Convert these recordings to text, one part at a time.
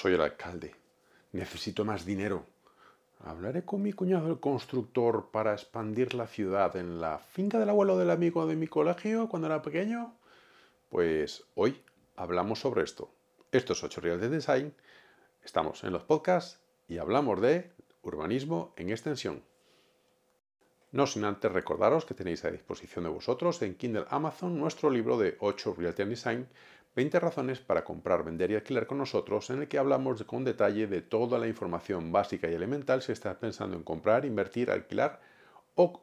soy el alcalde. Necesito más dinero. Hablaré con mi cuñado el constructor para expandir la ciudad en la finca del abuelo del amigo de mi colegio cuando era pequeño. Pues hoy hablamos sobre esto. Esto es 8 Real de Design. Estamos en los podcasts y hablamos de urbanismo en extensión. No sin antes recordaros que tenéis a disposición de vosotros en Kindle Amazon nuestro libro de 8 Realty Design 20 razones para comprar, vender y alquilar con nosotros, en el que hablamos con detalle de toda la información básica y elemental si estás pensando en comprar, invertir, alquilar o,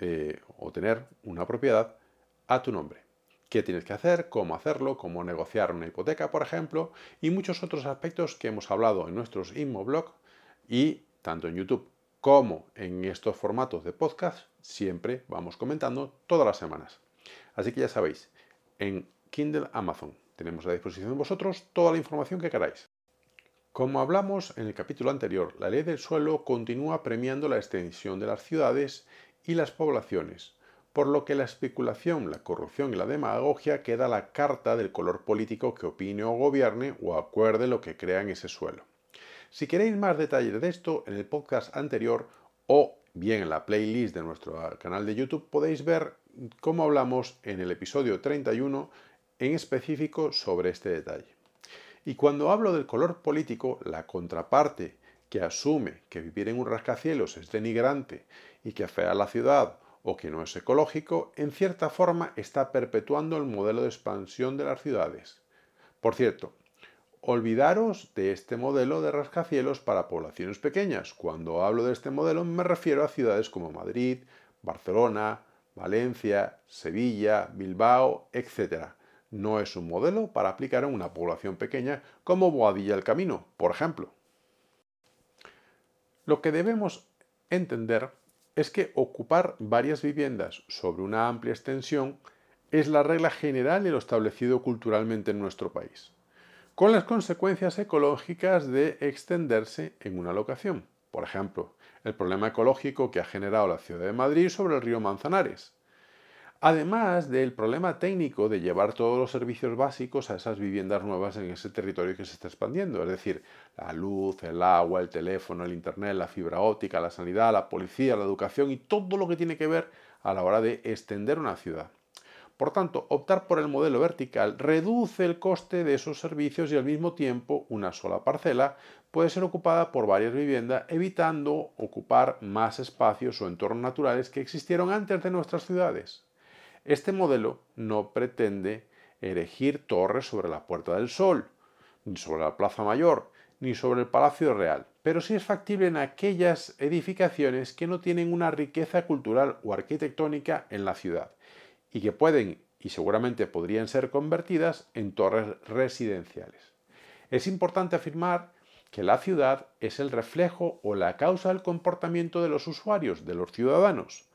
eh, o tener una propiedad a tu nombre. ¿Qué tienes que hacer? ¿Cómo hacerlo? ¿Cómo negociar una hipoteca, por ejemplo? Y muchos otros aspectos que hemos hablado en nuestros blog y tanto en YouTube como en estos formatos de podcast, siempre vamos comentando todas las semanas. Así que ya sabéis, en Kindle Amazon tenemos a disposición de vosotros toda la información que queráis. Como hablamos en el capítulo anterior, la ley del suelo continúa premiando la extensión de las ciudades y las poblaciones, por lo que la especulación, la corrupción y la demagogia queda la carta del color político que opine o gobierne o acuerde lo que crea en ese suelo. Si queréis más detalles de esto, en el podcast anterior o bien en la playlist de nuestro canal de YouTube podéis ver cómo hablamos en el episodio 31 en específico sobre este detalle. Y cuando hablo del color político, la contraparte que asume que vivir en un rascacielos es denigrante y que afea a la ciudad o que no es ecológico, en cierta forma está perpetuando el modelo de expansión de las ciudades. Por cierto, Olvidaros de este modelo de rascacielos para poblaciones pequeñas. Cuando hablo de este modelo me refiero a ciudades como Madrid, Barcelona, Valencia, Sevilla, Bilbao, etc. No es un modelo para aplicar en una población pequeña como Boadilla el Camino, por ejemplo. Lo que debemos entender es que ocupar varias viviendas sobre una amplia extensión es la regla general y lo establecido culturalmente en nuestro país con las consecuencias ecológicas de extenderse en una locación. Por ejemplo, el problema ecológico que ha generado la ciudad de Madrid sobre el río Manzanares. Además del problema técnico de llevar todos los servicios básicos a esas viviendas nuevas en ese territorio que se está expandiendo, es decir, la luz, el agua, el teléfono, el internet, la fibra óptica, la sanidad, la policía, la educación y todo lo que tiene que ver a la hora de extender una ciudad. Por tanto, optar por el modelo vertical reduce el coste de esos servicios y al mismo tiempo una sola parcela puede ser ocupada por varias viviendas, evitando ocupar más espacios o entornos naturales que existieron antes de nuestras ciudades. Este modelo no pretende erigir torres sobre la Puerta del Sol, ni sobre la Plaza Mayor, ni sobre el Palacio Real, pero sí es factible en aquellas edificaciones que no tienen una riqueza cultural o arquitectónica en la ciudad y que pueden y seguramente podrían ser convertidas en torres residenciales. Es importante afirmar que la ciudad es el reflejo o la causa del comportamiento de los usuarios, de los ciudadanos,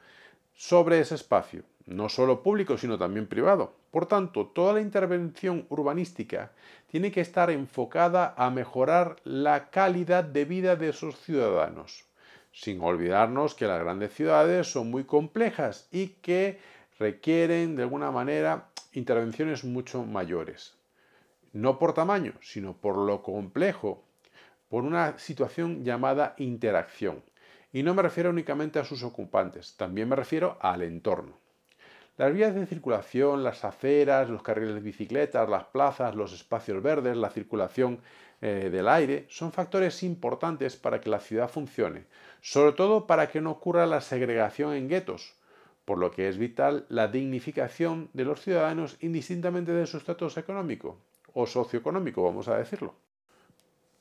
sobre ese espacio, no solo público, sino también privado. Por tanto, toda la intervención urbanística tiene que estar enfocada a mejorar la calidad de vida de esos ciudadanos, sin olvidarnos que las grandes ciudades son muy complejas y que requieren de alguna manera intervenciones mucho mayores. No por tamaño, sino por lo complejo, por una situación llamada interacción. Y no me refiero únicamente a sus ocupantes, también me refiero al entorno. Las vías de circulación, las aceras, los carriles de bicicletas, las plazas, los espacios verdes, la circulación eh, del aire, son factores importantes para que la ciudad funcione, sobre todo para que no ocurra la segregación en guetos, por lo que es vital la dignificación de los ciudadanos indistintamente de su estatus económico o socioeconómico, vamos a decirlo.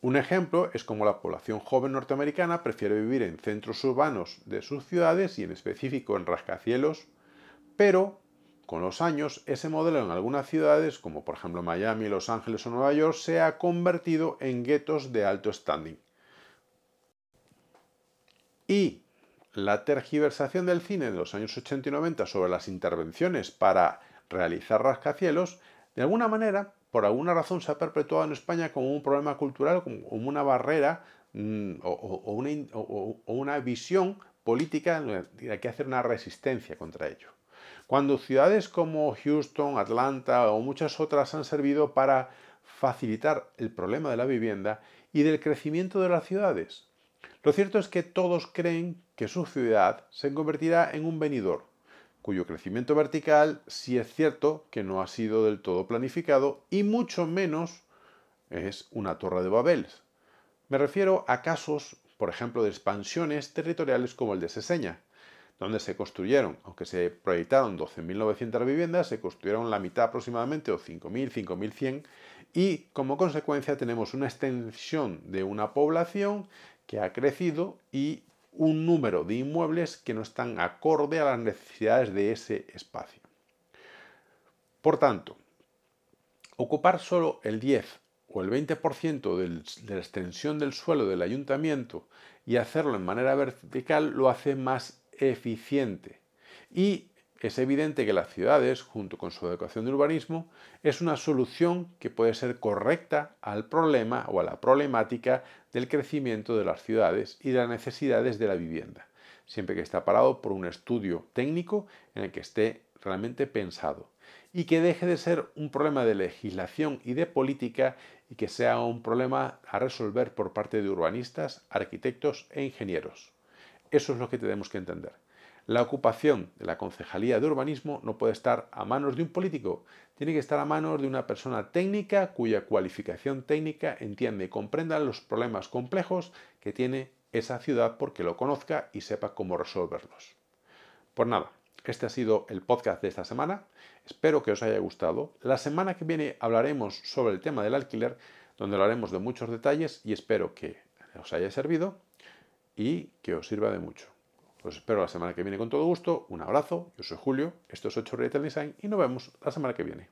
Un ejemplo es como la población joven norteamericana prefiere vivir en centros urbanos de sus ciudades y en específico en rascacielos, pero con los años ese modelo en algunas ciudades, como por ejemplo Miami, Los Ángeles o Nueva York, se ha convertido en guetos de alto standing. Y la tergiversación del cine de los años 80 y 90 sobre las intervenciones para realizar rascacielos, de alguna manera, por alguna razón, se ha perpetuado en España como un problema cultural, como una barrera mm, o, una, visión política de que hacer una resistencia contra ello. Cuando ciudades como Houston, Atlanta o muchas otras han servido para facilitar el problema de la vivienda y del crecimiento de las ciudades. Lo cierto es que todos creen que su ciudad se convertirá en un venidor, cuyo crecimiento vertical sí es cierto que no ha sido del todo planificado y mucho menos es una torre de Babel. Me refiero a casos, por ejemplo, de expansiones territoriales como el de Seseña, donde se construyeron, aunque se proyectaron 12.900 viviendas, se construyeron la mitad aproximadamente, o 5.000, 5.100, y como consecuencia tenemos una extensión de una población que ha crecido y un número de inmuebles que no están acorde a las necesidades de ese espacio. Por tanto, ocupar solo el 10 o el 20% de la extensión del suelo del ayuntamiento y hacerlo en manera vertical lo hace más eficiente y es evidente que las ciudades, junto con su educación de urbanismo, es una solución que puede ser correcta al problema o a la problemática del crecimiento de las ciudades y de las necesidades de la vivienda, siempre que esté parado por un estudio técnico en el que esté realmente pensado y que deje de ser un problema de legislación y de política y que sea un problema a resolver por parte de urbanistas, arquitectos e ingenieros. Eso es lo que tenemos que entender. La ocupación de la Concejalía de Urbanismo no puede estar a manos de un político, tiene que estar a manos de una persona técnica cuya cualificación técnica entiende y comprenda los problemas complejos que tiene esa ciudad porque lo conozca y sepa cómo resolverlos. Pues nada, este ha sido el podcast de esta semana. Espero que os haya gustado. La semana que viene hablaremos sobre el tema del alquiler, donde hablaremos de muchos detalles y espero que os haya servido y que os sirva de mucho. Os espero la semana que viene con todo gusto. Un abrazo. Yo soy Julio. Esto es 8 Retail Design y nos vemos la semana que viene.